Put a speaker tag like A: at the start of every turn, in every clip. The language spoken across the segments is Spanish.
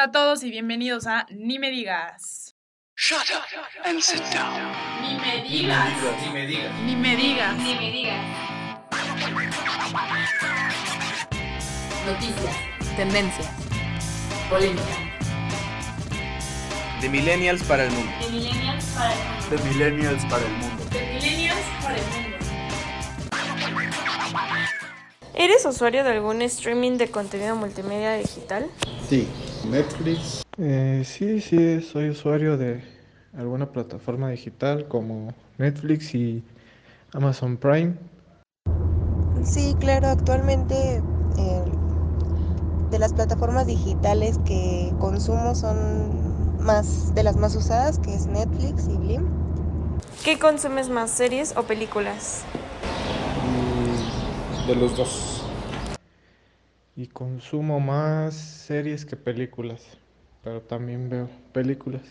A: Hola a todos y bienvenidos a Ni me digas.
B: Shut up and sit down.
A: Ni me digas.
C: Ni me digas.
A: Ni me digas.
D: Ni me digas. Noticias.
A: Tendencias.
D: Polémica.
C: De millennials para el mundo.
D: De millennials para el mundo.
C: De millennials para el mundo.
D: De millennials para el mundo.
E: ¿Eres usuario de algún streaming de contenido multimedia digital?
F: Sí, Netflix.
G: Eh, sí, sí, soy usuario de alguna plataforma digital como Netflix y Amazon Prime.
H: Sí, claro, actualmente eh, de las plataformas digitales que consumo son más de las más usadas, que es Netflix y Blim.
E: ¿Qué consumes más, series o películas?
F: Mm, De los dos.
G: Y consumo más series que películas, pero también veo películas.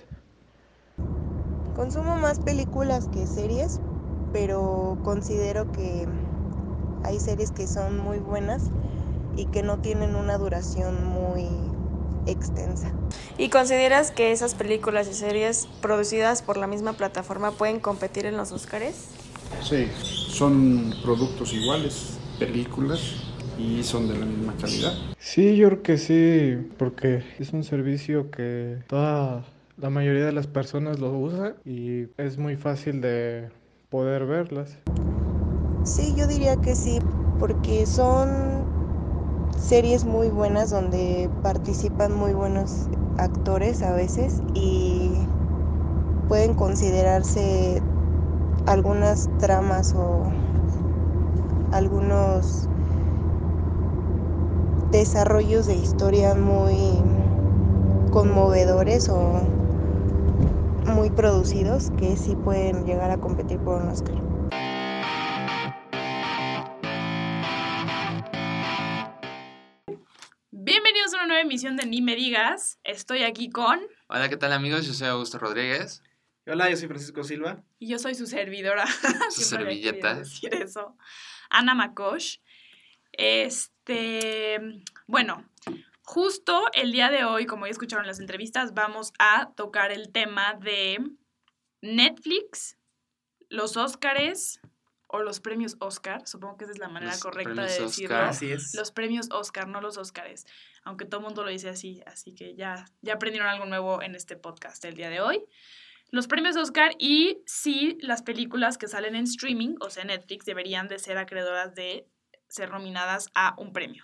H: Consumo más películas que series, pero considero que hay series que son muy buenas y que no tienen una duración muy extensa.
E: ¿Y consideras que esas películas y series producidas por la misma plataforma pueden competir en los Oscars?
F: Sí, son productos iguales, películas, y son de la misma calidad.
G: Sí, yo creo que sí, porque es un servicio que toda la mayoría de las personas lo usa y es muy fácil de poder verlas.
H: Sí, yo diría que sí, porque son series muy buenas donde participan muy buenos actores a veces y pueden considerarse algunas tramas o algunos desarrollos de historia muy conmovedores o muy producidos que sí pueden llegar a competir por un Oscar.
A: Bienvenidos a una nueva emisión de Ni me digas. Estoy aquí con
I: Hola, ¿qué tal amigos? Yo soy Augusto Rodríguez.
C: Hola, yo soy Francisco Silva.
A: y yo soy su servidora.
I: Su servilleta.
A: decir eso. Ana Makosh. Este, bueno, justo el día de hoy, como ya escucharon en las entrevistas, vamos a tocar el tema de Netflix, los Óscares o los premios Oscar. Supongo que esa es la manera
I: Los
A: correcta
I: premios
A: de
I: Oscar.
A: decirlo.
C: Así es.
A: Los premios Oscar, no los Óscares. Aunque todo el mundo lo dice así, así que ya, ya aprendieron algo nuevo en este podcast el día de hoy. Los premios Oscar y sí, las películas que salen en streaming, o sea, Netflix, deberían de ser acreedoras de ser nominadas a un premio.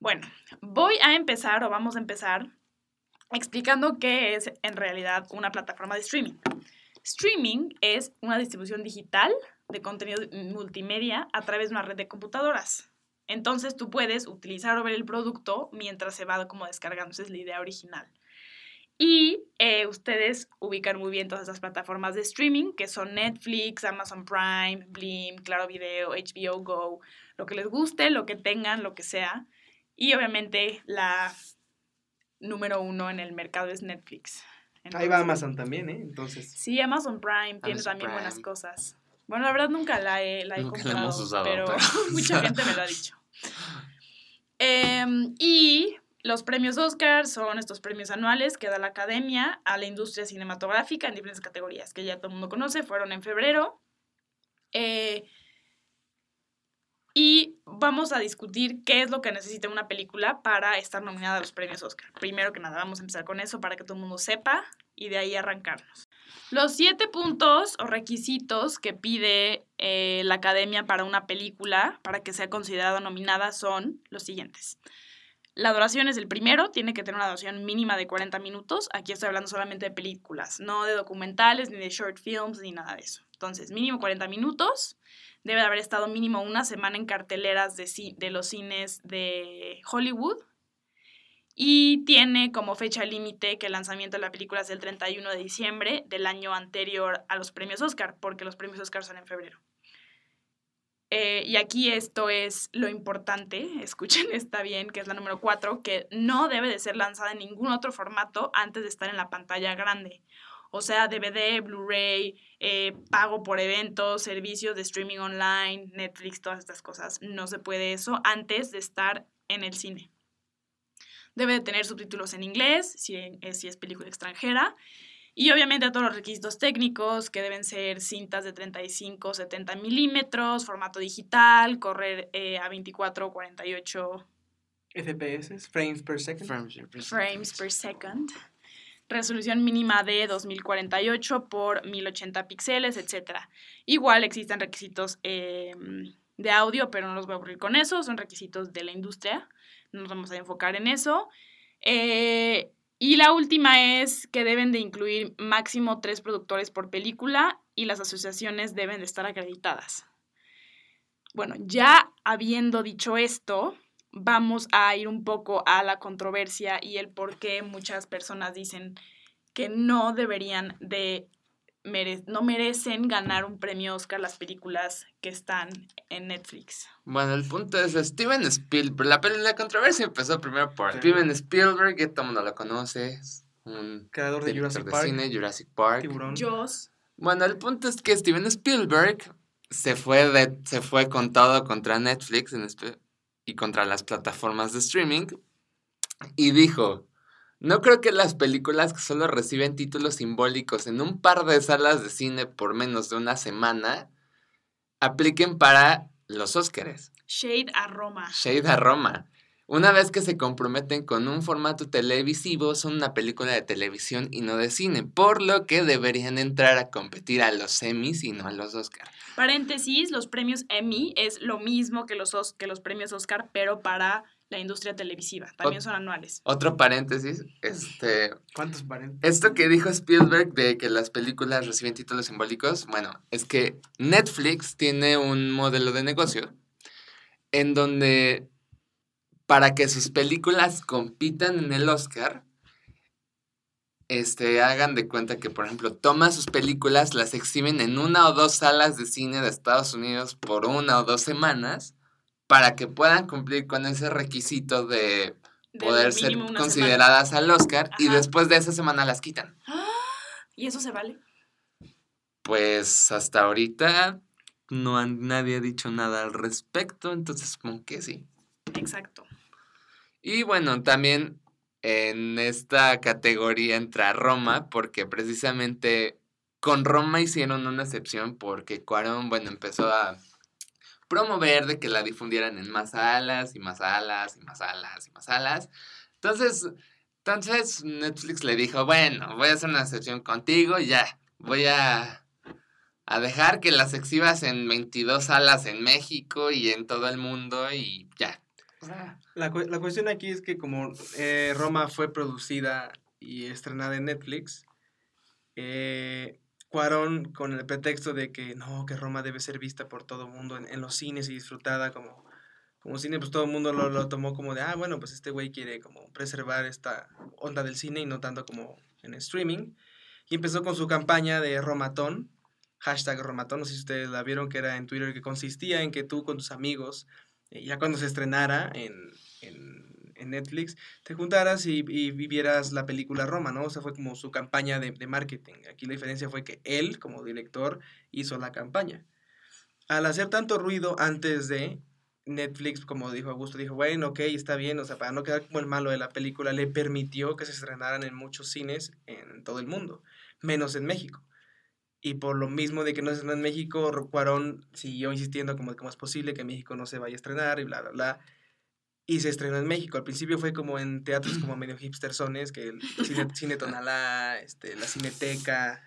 A: Bueno, voy a empezar o vamos a empezar explicando qué es en realidad una plataforma de streaming. Streaming es una distribución digital de contenido multimedia a través de una red de computadoras. Entonces tú puedes utilizar o ver el producto mientras se va como descargando. Es la idea original. Y eh, ustedes ubican muy bien todas esas plataformas de streaming que son Netflix, Amazon Prime, Blim, Claro Video, HBO Go, lo que les guste, lo que tengan, lo que sea. Y obviamente la número uno en el mercado es Netflix.
C: Ahí va
A: Entonces,
C: Amazon también, ¿eh? Entonces.
A: Sí, Amazon Prime tiene
I: Amazon
A: también buenas
I: Prime.
A: cosas. Bueno, la verdad nunca la he, la he
I: Nunca la
A: comprado,
I: hemos usado,
A: pero,
I: pero-
A: mucha gente me lo ha dicho. Em, y los premios Oscar son estos premios anuales que da la Academia a la industria cinematográfica en diferentes categorías, que ya todo el mundo conoce, fueron en febrero. Eh, y vamos a discutir qué es lo que necesita una película para estar nominada a los premios Oscar. Primero que nada, vamos a empezar con eso para que todo el mundo sepa y de ahí arrancarnos. Los siete puntos o requisitos que pide eh, la academia para una película para que sea considerada nominada son los siguientes. La duración es el primero, tiene que tener una duración mínima de 40 minutos. Aquí estoy hablando solamente de películas, no de documentales, ni de short films, ni nada de eso. Entonces, mínimo 40 minutos. Debe de haber estado mínimo una semana en carteleras de, de los cines de Hollywood. Y tiene como fecha límite que el lanzamiento de la película es el 31 de diciembre del año anterior a los premios Oscar, porque los premios Oscar son en febrero. Eh, y aquí esto es lo importante, escuchen, está bien, que es la número 4, que no debe de ser lanzada en ningún otro formato antes de estar en la pantalla grande. O sea, DVD, Blu-ray, eh, pago por eventos, servicios de streaming online, Netflix, todas estas cosas. No se puede eso antes de estar en el cine. Debe de tener subtítulos en inglés, si si es película extranjera. Y obviamente todos los requisitos técnicos, que deben ser cintas de 35 70 milímetros, formato digital, correr eh, a 24 o 48
C: FPS, frames per second.
A: frames per second. Resolución mínima de 2048 por 1080 píxeles, etc. Igual existen requisitos em, de audio, pero no los voy a aburrir con eso. Son requisitos de la industria. No nos vamos a enfocar en eso. Eh, y la última es que deben de incluir máximo tres productores por película y las asociaciones deben de estar acreditadas. Bueno, ya habiendo dicho esto, vamos a ir un poco a la controversia y el por qué muchas personas dicen que no deberían de no merecen ganar un premio Oscar las películas que están en Netflix.
I: Bueno, el punto es Steven Spielberg. La, la controversia empezó primero por Steven Spielberg, que todo el mundo lo conoce. Un
C: creador de Jurassic Park.
I: cine, Jurassic Park.
C: Tiburón.
A: Jaws.
I: Bueno, el punto es que Steven Spielberg se fue, de, se fue con todo contra Netflix y contra las plataformas de streaming y dijo, no creo que las películas que solo reciben títulos simbólicos en un par de salas de cine por menos de una semana apliquen para los Óscares.
A: Shade a Roma.
I: Shade a Roma. Una vez que se comprometen con un formato televisivo, son una película de televisión y no de cine, por lo que deberían entrar a competir a los Emmys y no a los Oscar.
A: Paréntesis, los premios Emmy es lo mismo que los, que los premios Oscar, pero para la industria televisiva. También son anuales.
I: Otro paréntesis, este...
C: ¿Cuántos paréntesis?
I: Esto que dijo Spielberg de que las películas reciben títulos simbólicos, bueno, es que Netflix tiene un modelo de negocio en donde para que sus películas compitan en el Oscar, este, hagan de cuenta que, por ejemplo, toman sus películas, las exhiben en una o dos salas de cine de Estados Unidos por una o dos semanas para que puedan cumplir con ese requisito de poder ser consideradas al Oscar y después de esa semana las quitan.
A: ¿Y eso se vale?
I: Pues hasta ahorita no nadie ha dicho nada al respecto, entonces supongo que sí.
A: Exacto.
I: Y bueno, también en esta categoría entra Roma, porque precisamente con Roma hicieron una excepción, porque Cuarón, bueno, empezó a promover de que la difundieran en más salas y más salas y más salas y más salas. Entonces, entonces Netflix le dijo, bueno, voy a hacer una excepción contigo y ya, voy a, a dejar que las exhibas en 22 salas en México y en todo el mundo y ya.
C: La, la cuestión aquí es que como eh, Roma fue producida y estrenada en Netflix, eh, Cuarón, con el pretexto de que no, que Roma debe ser vista por todo el mundo en, los cines y disfrutada como, como cine, pues todo el mundo lo, tomó como de, ah, bueno, pues este güey quiere como preservar esta onda del cine y no tanto como en streaming. Y empezó con su campaña de Romatón, hashtag Romatón, no sé si ustedes la vieron, que era en Twitter, que consistía en que tú con tus amigos, eh, ya cuando se estrenara en, en Netflix, te juntaras y, vivieras la película Roma, ¿no? O sea, fue como su campaña de, marketing. Aquí la diferencia fue que él, como director, hizo la campaña. Al hacer tanto ruido antes de Netflix, como dijo Augusto, dijo, bueno, ok, está bien, o sea, para no quedar como el malo de la película, le permitió que se estrenaran en muchos cines en todo el mundo, menos en México. Y por lo mismo de que no se estrenó en México, Cuarón siguió insistiendo como cómo es posible que México no se vaya a estrenar y bla, bla, bla y se estrenó en México. Al principio fue como en teatros como medio hipstersones, que el cine, cine Tonalá, este, la Cineteca,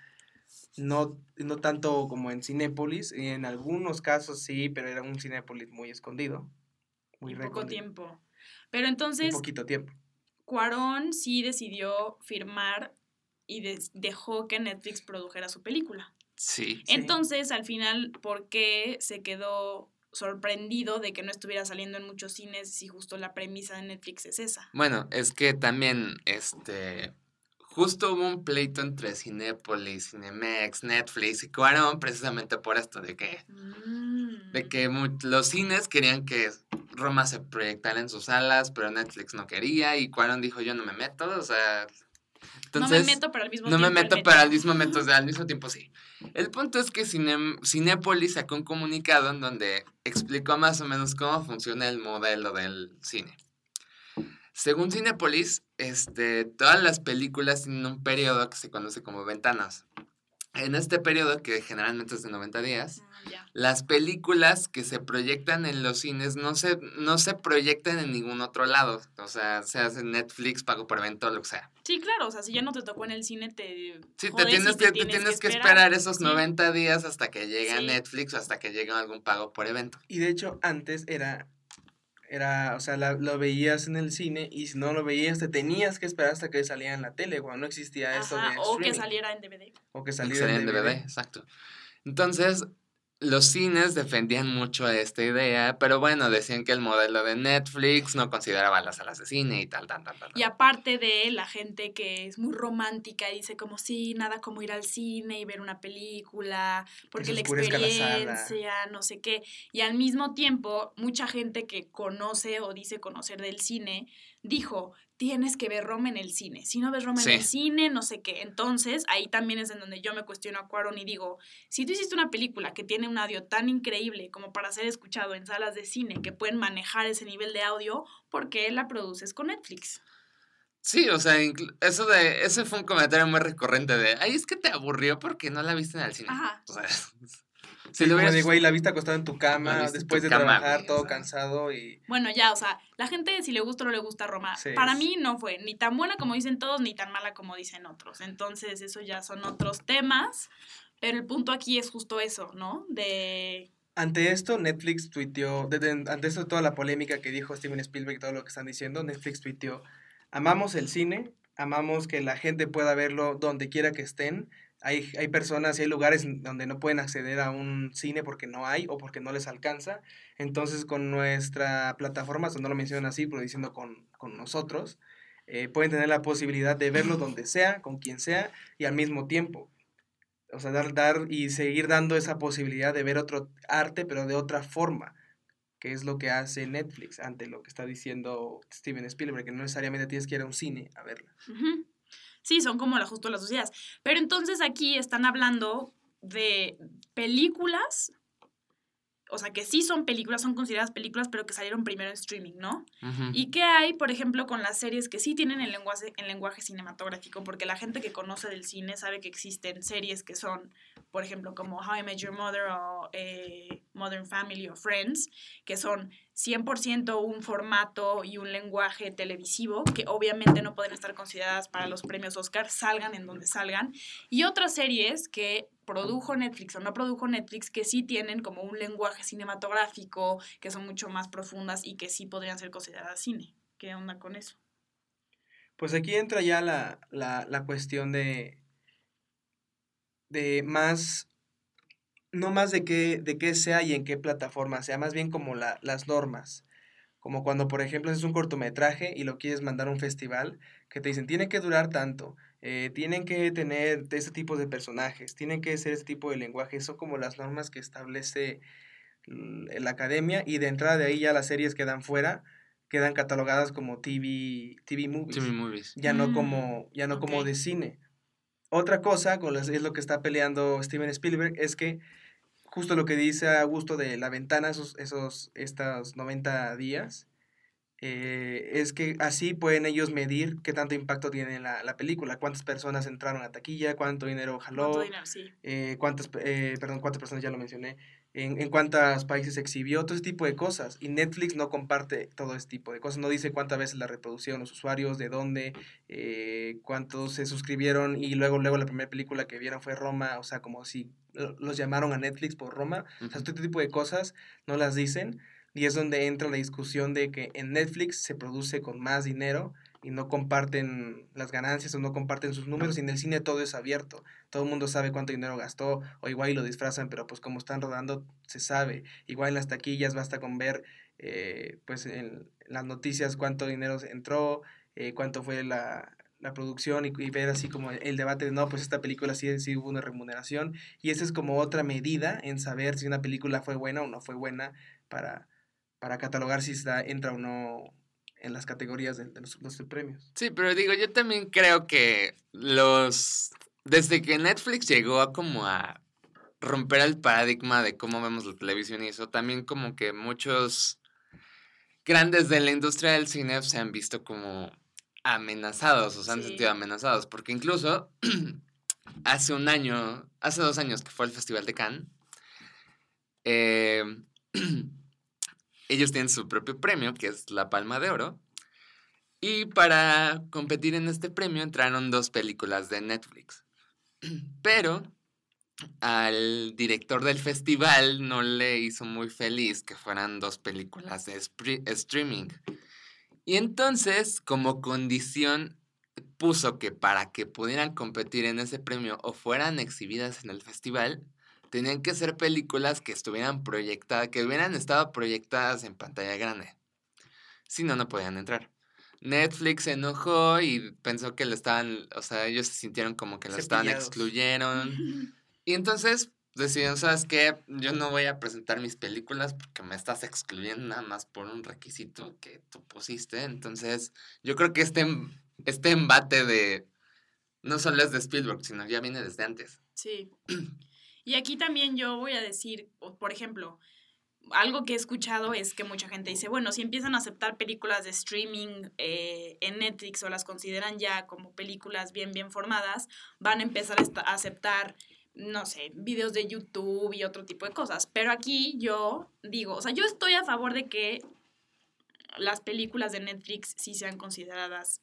C: no, no tanto como en Cinépolis, y en algunos casos sí, pero era un Cinépolis muy escondido.
A: Muy poco tiempo. Pero entonces...
C: Un poquito tiempo.
A: Cuarón sí decidió firmar y dejó que Netflix produjera su película.
I: Sí.
A: Entonces, al final, ¿por qué se quedó sorprendido de que no estuviera saliendo en muchos cines si justo la premisa de Netflix es esa.
I: Bueno, es que también, este, justo hubo un pleito entre Cinépolis, Cinemex, Netflix y Cuarón precisamente por esto de que, de mm. que los cines querían que Roma se proyectara en sus salas, pero Netflix no quería y Cuarón dijo yo no me meto, o sea,
A: no me meto, pero al mismo
I: no
A: tiempo.
I: No me meto, pero al mismo, momento, al mismo tiempo sí. El punto es que Cine, Cinépolis sacó un comunicado en donde explicó más o menos cómo funciona el modelo del cine. Según Cinepolis, este, todas las películas tienen un periodo que se conoce como ventanas. En este periodo, que generalmente es de 90 días,
A: ya.
I: las películas que se proyectan en los cines no se, no se proyectan en ningún otro lado. O sea, se hace en Netflix, pago por evento, lo que sea.
A: Sí, claro, o sea, si ya no te tocó en el cine, te.
I: Sí, te
A: jodes y
I: tienes,
A: te
I: que, te tienes que esperar esos
A: Sí.
I: 90 días hasta que llegue a. Netflix o hasta que llegue algún pago por evento.
C: Y de hecho, antes era, era o sea, la- lo veías en el cine y si no lo veías, te tenías que esperar hasta que salía en la tele, cuando no existía eso
A: Ajá,
C: de
A: o que saliera en DVD.
C: O que
I: que
C: saliera en. DVD,
I: exacto. Entonces, los cines defendían mucho esta idea, pero bueno, decían que el modelo de Netflix no consideraba las salas de cine y tal, tal, tal, tal.
A: Y aparte de la gente que es muy romántica y dice como sí, nada como ir al cine y ver una película, porque la experiencia, no sé qué. Y al mismo tiempo, mucha gente que conoce o dice conocer del cine, dijo, tienes que ver Roma en el cine. Si no ves Roma
I: Sí.
A: en el cine, no sé qué. Entonces, ahí también es en donde yo me cuestiono a Cuarón y digo, si tú hiciste una película que tiene un audio tan increíble como para ser escuchado en salas de cine, que pueden manejar ese nivel de audio, ¿por qué la produces con Netflix?
I: Sí, o sea, eso de, ese fue un comentario muy recurrente de, ay, es que te aburrió porque no la viste en el cine.
A: Ajá.
I: O sea,
C: Sí,
I: si lo
C: como de,
I: hubieras-
C: güey, la viste acostada en tu cama, después
I: tu
C: de
I: cama,
C: trabajar,
I: güey,
C: todo
I: o sea.
C: cansado y...
A: Bueno, ya, o sea, la gente si le gusta o no le gusta Roma,
C: Sí,
A: para
C: es-
A: mí no fue ni tan buena como dicen todos, ni tan mala como dicen otros. Entonces, eso ya son otros temas, pero el punto aquí es justo eso, ¿no? De...
C: Ante esto, Netflix tuiteó, desde, ante esto toda la polémica que dijo Steven Spielberg y todo lo que están diciendo, Netflix tuiteó, amamos el cine, amamos que la gente pueda verlo donde quiera que estén. Hay, hay personas y hay lugares donde no pueden acceder a un cine porque no hay o porque no les alcanza. Entonces, con nuestra plataforma, no lo mencionan así, pero diciendo con, con nosotros, eh, pueden tener la posibilidad de verlo donde sea, con quien sea y al mismo tiempo. O sea, dar, dar y seguir dando esa posibilidad de ver otro arte, pero de otra forma, que es lo que hace Netflix ante lo que está diciendo Steven Spielberg, que no necesariamente tienes que ir a un cine a verla.
A: Ujú. Sí, son como la justo las sociedades. Pero entonces aquí están hablando de películas, o sea, que sí son películas, son consideradas películas, pero que salieron primero en streaming, ¿no? ¿Y qué hay, por ejemplo, con las series que sí tienen el lenguaje, el lenguaje cinematográfico? Porque la gente que conoce del cine sabe que existen series que son, por ejemplo, como How I Met Your Mother o eh, Modern Family o Friends, que son 100% un formato y un lenguaje televisivo que obviamente no pueden estar consideradas para los premios Oscar, salgan en donde salgan. Y otras series que produjo Netflix o no produjo Netflix que sí tienen como un lenguaje cinematográfico, que son mucho más profundas y que sí podrían ser consideradas cine. ¿Qué onda con eso?
C: Pues aquí entra ya la, la, la cuestión de, de más, no más de qué, de qué sea y en qué plataforma sea, más bien como la, las normas. Como cuando, por ejemplo, haces un cortometraje y lo quieres mandar a un festival, que te dicen, tiene que durar tanto, eh, tienen que tener este tipo de personajes, tienen que ser este tipo de lenguaje, son como las normas que establece la academia y de entrada de ahí ya las series quedan fuera, quedan catalogadas como TV, TV movies
I: TV movies.
C: ya no
A: Mm,
C: como ya no como de cine. Otra cosa con las- es lo que está peleando Steven Spielberg es que justo lo que dice Augusto de la ventana esos esos estos 90 días eh, es que así pueden ellos medir qué tanto impacto tiene la, la película, cuántas personas entraron a taquilla, cuánto dinero jaló,
A: ¿Cuánto dinero? Sí.
C: eh, cuántas, eh, perdón, cuántas personas ya lo mencioné, en, en cuántos países se exhibió, todo ese tipo de cosas. Y Netflix no comparte todo ese tipo de cosas, no dice cuántas veces la reproducieron los usuarios, de dónde, eh, cuántos se suscribieron y luego, luego la primera película que vieron fue Roma, o sea, como si lo- los llamaron a Netflix por Roma. O sea,
I: Ujú.
C: todo este tipo de cosas no las dicen. Y es donde entra la discusión de que en Netflix se produce con más dinero y no comparten las ganancias o no comparten sus números y en el cine todo es abierto. Todo el mundo sabe cuánto dinero gastó o igual y lo disfrazan, pero pues como están rodando se sabe. Igual en las taquillas basta con ver eh, pues en las noticias cuánto dinero entró, eh, cuánto fue la, la producción y, ver así como el debate de no, pues esta película sí, sí hubo una remuneración y esa es como otra medida en saber si una película fue buena o no fue buena para, para catalogar si está, entra o no en las categorías de, de los, los premios.
I: Sí, pero digo, yo también creo que los... Desde que Netflix llegó a como a romper el paradigma de cómo vemos la televisión y eso, también como que muchos grandes de la industria del cine se han visto como amenazados o se han
A: Sí.
I: sentido amenazados, porque incluso hace un año, hace dos años que fue el Festival de Cannes, eh, ellos tienen su propio premio, que es la Palma de Oro, y para competir en este premio entraron dos películas de Netflix. Pero al director del festival no le hizo muy feliz que fueran dos películas de streaming. Y entonces, como condición, puso que para que pudieran competir en ese premio o fueran exhibidas en el festival, tenían que ser películas que estuvieran proyectadas, que hubieran estado proyectadas en pantalla grande. Si no, no podían entrar. Netflix se enojó y pensó que lo estaban, o sea, ellos se sintieron como que lo estaban excluyeron. Y entonces decidieron, ¿sabes qué? Yo no voy a presentar mis películas porque me estás excluyendo nada más por un requisito que tú pusiste. Entonces, yo creo que este, este embate de... No solo es de Spielberg, sino ya viene desde antes.
A: Sí. Y aquí también yo voy a decir, por ejemplo, algo que he escuchado es que mucha gente dice, bueno, si empiezan a aceptar películas de streaming eh, en Netflix o las consideran ya como películas bien, bien formadas, van a empezar a aceptar, no sé, videos de YouTube y otro tipo de cosas. Pero aquí yo digo, o sea, yo estoy a favor de que las películas de Netflix sí sean consideradas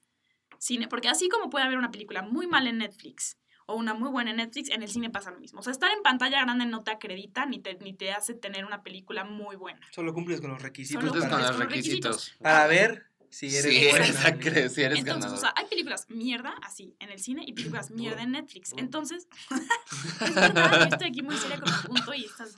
A: cine, porque así como puede haber una película muy mal en Netflix o una muy buena en Netflix, en el cine pasa lo mismo. O sea, estar en pantalla grande no te acredita ni te, ni te hace tener una película muy buena.
C: Solo cumples con los requisitos
A: Solo
I: Entonces,
C: para,
I: con
A: cumples
I: los
A: con los requisitos.
C: para ver si eres
I: Sí,
C: buena.
I: si eres
A: Entonces,
I: ganador.
A: o sea, hay películas mierda así en el cine y películas mierda en Netflix. Entonces, es verdad, yo estoy aquí muy seria con el punto y estás.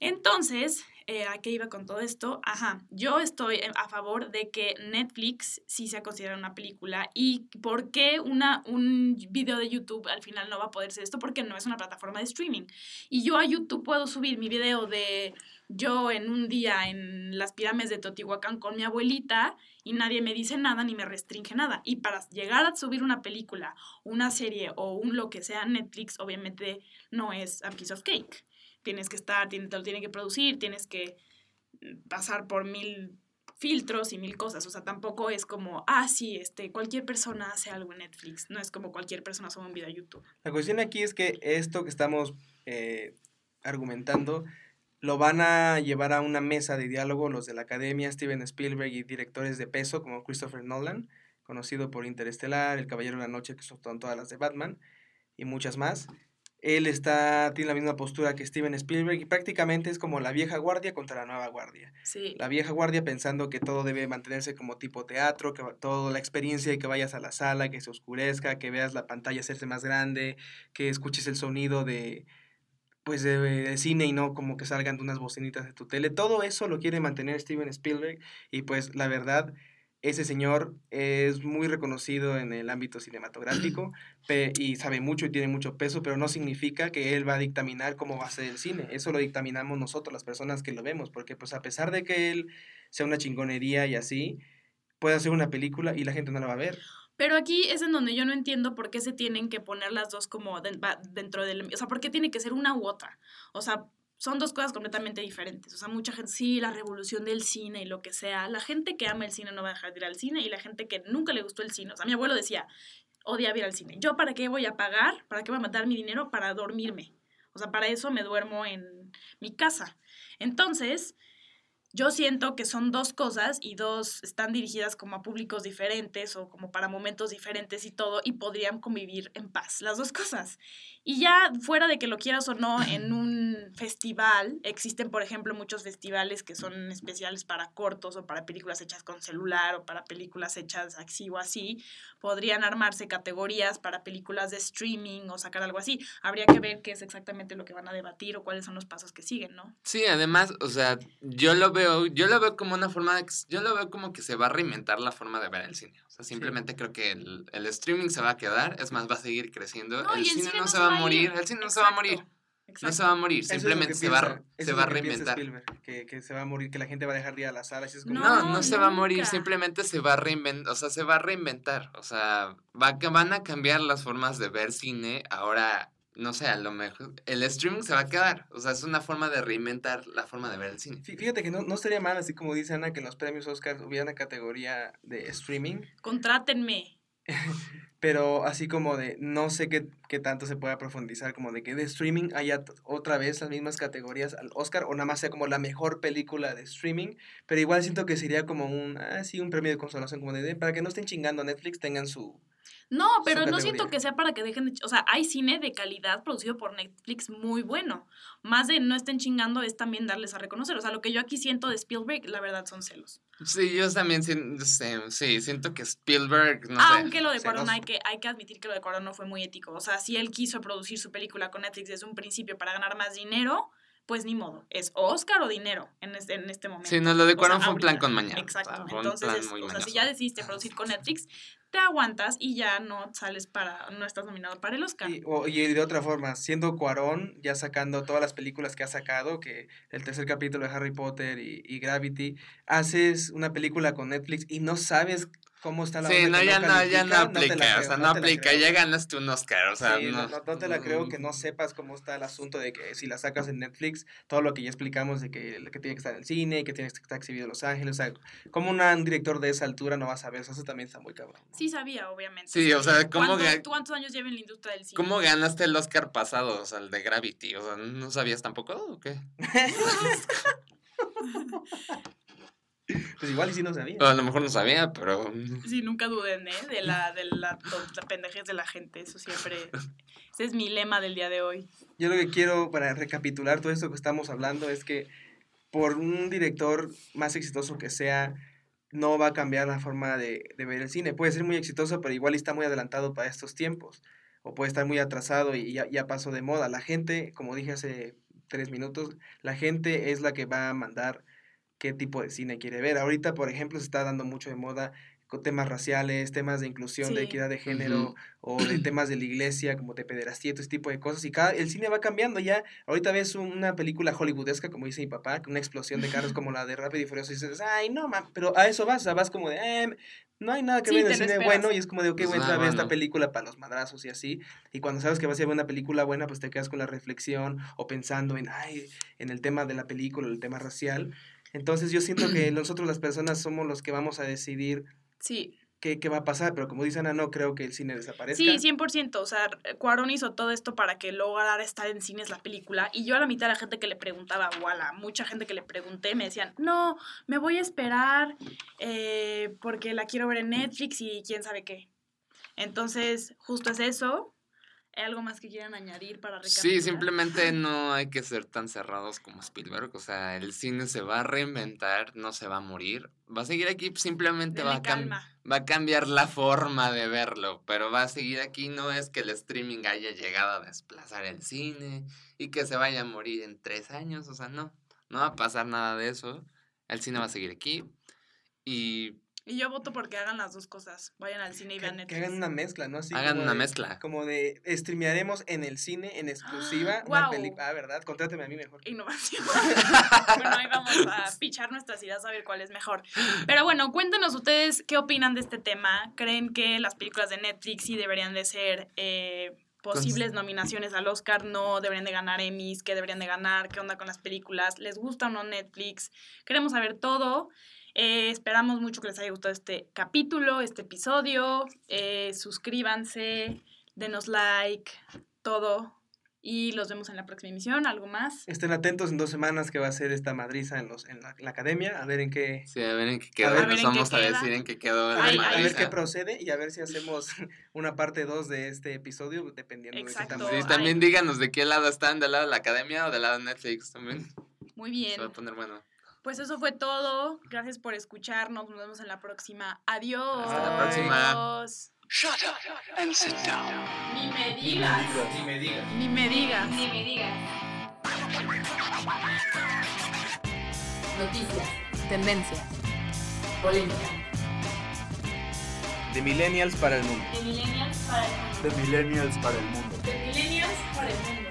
A: Entonces, eh, ¿a qué iba con todo esto? Ajá, yo estoy a favor de que Netflix sí sea considerada una película y ¿por qué una, un video de YouTube al final no va a poder ser esto? Porque no es una plataforma de streaming. Y yo a YouTube puedo subir mi video de yo en un día en las pirámides de Teotihuacán con mi abuelita y nadie me dice nada ni me restringe nada. Y para llegar a subir una película, una serie o un lo que sea Netflix, obviamente no es a piece of cake. Tienes que estar, tiene- te lo tienen que producir, tienes que pasar por mil filtros y mil cosas. O sea, tampoco es como, ah, sí, este, cualquier persona hace algo en Netflix. No es como cualquier persona sube un video a YouTube.
C: La cuestión aquí es que esto que estamos eh, argumentando lo van a llevar a una mesa de diálogo los de la academia, Steven Spielberg y directores de peso como Christopher Nolan, conocido por Interestelar, El Caballero de la Noche, que son todas las de Batman, y muchas más. Él está, tiene la misma postura que Steven Spielberg y prácticamente es como la vieja guardia contra la nueva guardia.
A: Sí.
C: La vieja guardia pensando que todo debe mantenerse como tipo teatro, que toda la experiencia y que vayas a la sala, que se oscurezca, que veas la pantalla hacerse más grande, que escuches el sonido de pues de, de cine y no como que salgan de unas bocinitas de tu tele. Todo eso lo quiere mantener Steven Spielberg y pues la verdad ese señor es muy reconocido en el ámbito cinematográfico y sabe mucho y tiene mucho peso, pero no significa que él va a dictaminar cómo va a ser el cine. Eso lo dictaminamos nosotros, las personas que lo vemos, porque pues a pesar de que él sea una chingonería y así, puede hacer una película y la gente no la va a ver.
A: Pero aquí es en donde yo no entiendo por qué se tienen que poner las dos como dentro del... O sea, ¿por qué tiene que ser una u otra? O sea, son dos cosas completamente diferentes. O sea, mucha gente, sí, la revolución del cine y lo que sea. La gente que ama el cine no va a dejar de ir al cine y la gente que nunca le gustó el cine. O sea, mi abuelo decía, odiaba ir al cine. ¿Yo para qué voy a pagar? ¿Para qué voy a matar mi dinero? Para dormirme. O sea, para eso me duermo en mi casa. Entonces, yo siento que son dos cosas y dos están dirigidas como a públicos diferentes o como para momentos diferentes y todo y podrían convivir en paz, las dos cosas. Y ya fuera de que lo quieras o no, en un festival, existen por ejemplo muchos festivales que son especiales para cortos o para películas hechas con celular o para películas hechas así o así, podrían armarse categorías para películas de streaming o sacar algo así. Habría que ver qué es exactamente lo que van a debatir o cuáles son los pasos que siguen, ¿no?
I: Sí, además, o sea, yo lo veo, yo lo veo como una forma de, yo lo veo como que se va a reinventar la forma de ver el cine. O sea, simplemente creo que el, el streaming se va a quedar, es más, va a seguir creciendo.
A: No,
I: el cine no se va a morir, el cine no se va a morir. No se va a morir,
C: Eso
I: simplemente se va, a-
C: piensa-
I: se va reinventar.
C: Que, que se va a morir, que la gente va a dejar de ir a las salas. y es como,
I: No,
A: No,
I: no, se va a morir, simplemente se va a reinventar, o sea, se va a reinventar, o sea, va, que van a cambiar las formas de ver cine ahora no sé, a lo mejor el streaming se va a quedar. O sea, es una forma de reinventar la forma de ver el cine.
C: Fí- Fíjate que no, no estaría mal, así como dice Ana, que en los premios Oscar hubiera una categoría de streaming,
A: Contrátenme.
C: pero así como de no sé qué, qué tanto se pueda profundizar, como de que de streaming haya otra vez las mismas categorías al Oscar, o nada más sea como la mejor película de streaming, pero igual siento que sería como un, ah, sí, un premio de consolación, como de, de- para que no estén chingando a Netflix, tengan su...
A: No, pero no
C: categoría.
A: siento que sea para que dejen de... O sea, hay cine de calidad producido por Netflix muy bueno. Más de no estén chingando es también darles a reconocer. O sea, lo que yo aquí siento de Spielberg, la verdad, son celos.
I: Sí, yo también sien- sí, sí, siento que Spielberg, no sé.
A: Aunque lo de Cuarón hay que, hay que admitir que lo de Cuarón no fue muy ético. O sea, si él quiso producir su película con Netflix desde un principio para ganar más dinero, pues ni modo. Es Oscar o dinero en este, en este momento.
I: Sí, no, lo de
A: O sea,
I: fue un plan con mañana.
A: Exacto.
I: Fue un
A: Entonces,
I: plan
A: es-
I: muy
A: o sea, si ya decidiste producir con Netflix, te aguantas y ya no sales para, no estás nominado para el Oscar.
C: Y, o- y de otra forma, siendo Cuarón, ya sacando todas las películas que ha sacado, que el tercer capítulo de Harry Potter y, y Gravity, haces una película con Netflix y no sabes cómo está la
I: Sí, no, ya no, ya no
C: te la
I: aplica, o
C: creo,
I: sea, no, aplica, ya ganaste un Oscar, o sea,
C: Sí, no,
I: no,
C: no, no te la creo que no sepas cómo está el asunto de que si la sacas en Netflix, todo lo que ya explicamos de que, que tiene que estar en el cine, que tiene que estar exhibido en Los Ángeles, o sea, como una- un director de esa altura no va a saber, o sea, eso también está muy cabrón. ¿no?
A: Sí sabía, obviamente.
I: Sí, o sea, ¿cómo
A: ¿Cuántos, ¿Cuántos años lleva en la industria del cine?
I: ¿Cómo ganaste el Oscar pasado, o sea, el de Gravity? O sea, ¿no sabías tampoco o qué?
C: Pues igual y sí no sabía.
I: A lo mejor no sabía, pero...
A: Sí, nunca duden, ¿eh? De la, de la, la pendejez de la gente. Eso siempre... Ese es mi lema del día de hoy.
C: Yo lo que quiero para recapitular todo esto que estamos hablando es que por un director más exitoso que sea, no va a cambiar la forma de, de ver el cine. Puede ser muy exitoso, pero igual está muy adelantado para estos tiempos. O puede estar muy atrasado y ya, ya pasó de moda. La gente, como dije hace tres minutos, la gente es la que va a mandar qué tipo de cine quiere ver. Ahorita, por ejemplo, se está dando mucho de moda con temas raciales, temas de inclusión, de equidad de género, o de temas de la iglesia, como de pederastía, todo ese tipo de cosas. Y cada, el cine va cambiando ya. Ahorita ves una película hollywoodesca, como dice mi papá, con una explosión de carros como la de Rápido y Furioso, y dices, ay, no, mam, pero a eso vas, o sea, vas como de, eh, no hay nada que
A: Sí,
C: ver en el cine
A: esperas.
C: bueno, y es como de, ok,
I: Pues
C: voy a
I: nada,
C: entrar a ver esta película para los madrazos y así. Y cuando sabes que vas a ver una película buena, pues te quedas con la reflexión o pensando en, ay, en el tema de la película, el tema racial. Entonces yo siento que nosotros las personas somos los que vamos a decidir
A: Sí,
C: qué, qué va a pasar, pero como dice Ana, no creo que el cine desaparezca.
A: Sí, 100%. O sea, Cuarón hizo todo esto para que lograra estar en cines la película. Y yo a la mitad de la gente que le preguntaba, o a la mucha gente que le pregunté, me decían, no, me voy a esperar eh, porque la quiero ver en Netflix y quién sabe qué. Entonces, justo es eso. ¿Hay algo más que quieran añadir para recapitular?
I: Sí, simplemente no hay que ser tan cerrados como Spielberg. O sea, el cine se va a reinventar, no se va a morir. Va a seguir aquí, simplemente va a, va a cambiar la forma de verlo. Pero va a seguir aquí. No es que el streaming haya llegado a desplazar el cine y que se vaya a morir en tres años. O sea, no, no va a pasar nada de eso. El cine va a seguir aquí. Y
A: Y yo voto porque hagan las dos cosas. Vayan al cine y
C: Que,
A: vean
C: que
A: Netflix.
C: hagan una mezcla, ¿no? Así
I: hagan
C: como
I: una
C: de-
I: mezcla.
C: Como de streamearemos en el cine, en exclusiva, una. Ah, ¿verdad? Contráteme a mí mejor.
A: Innovación. bueno, ahí vamos a pichar nuestras ideas a ver cuál es mejor. Pero bueno, cuéntenos ustedes qué opinan de este tema. ¿Creen que las películas de Netflix sí deberían de ser eh, posibles nominaciones al Oscar? ¿No deberían de ganar Emmys? ¿Qué deberían de ganar? ¿Qué onda con las películas? ¿Les gusta o no Netflix? Queremos saber todo. Eh, esperamos mucho que les haya gustado este capítulo, este episodio. Eh, suscríbanse, denos like, todo. Y los vemos en la próxima emisión. ¿Algo más?
C: Estén atentos en dos semanas que va a ser esta madriza en, los, en, la, en la academia, a ver en qué...
I: Sí, a ver en qué quedó.
C: ver
I: Nos
A: qué
I: vamos a
A: queda.
I: decir en qué quedó.
C: A
I: la
A: Ay,
C: ver, a
A: ay,
C: ver qué procede y a ver si hacemos una parte 2 de este episodio, dependiendo
A: Exacto.
C: de
I: Sí,
C: qué
A: Ay.
C: tan
I: también díganos de qué lado están, del lado de la academia o del lado de Netflix también.
A: Muy
I: Se
A: bien.
I: va a poner bueno.
A: Pues eso fue todo. Gracias por escucharnos. Nos vemos en la próxima. Adiós.
I: Hasta la próxima.
B: Shut up and sit down.
D: Ni me digas.
C: Ni me digas.
A: Ni me digas.
D: Ni me digas. Noticias.
E: Tendencias.
D: Polémica.
C: De millennials para el mundo.
D: De millennials para el mundo.
F: De millennials para el mundo.
D: De millennials para el mundo.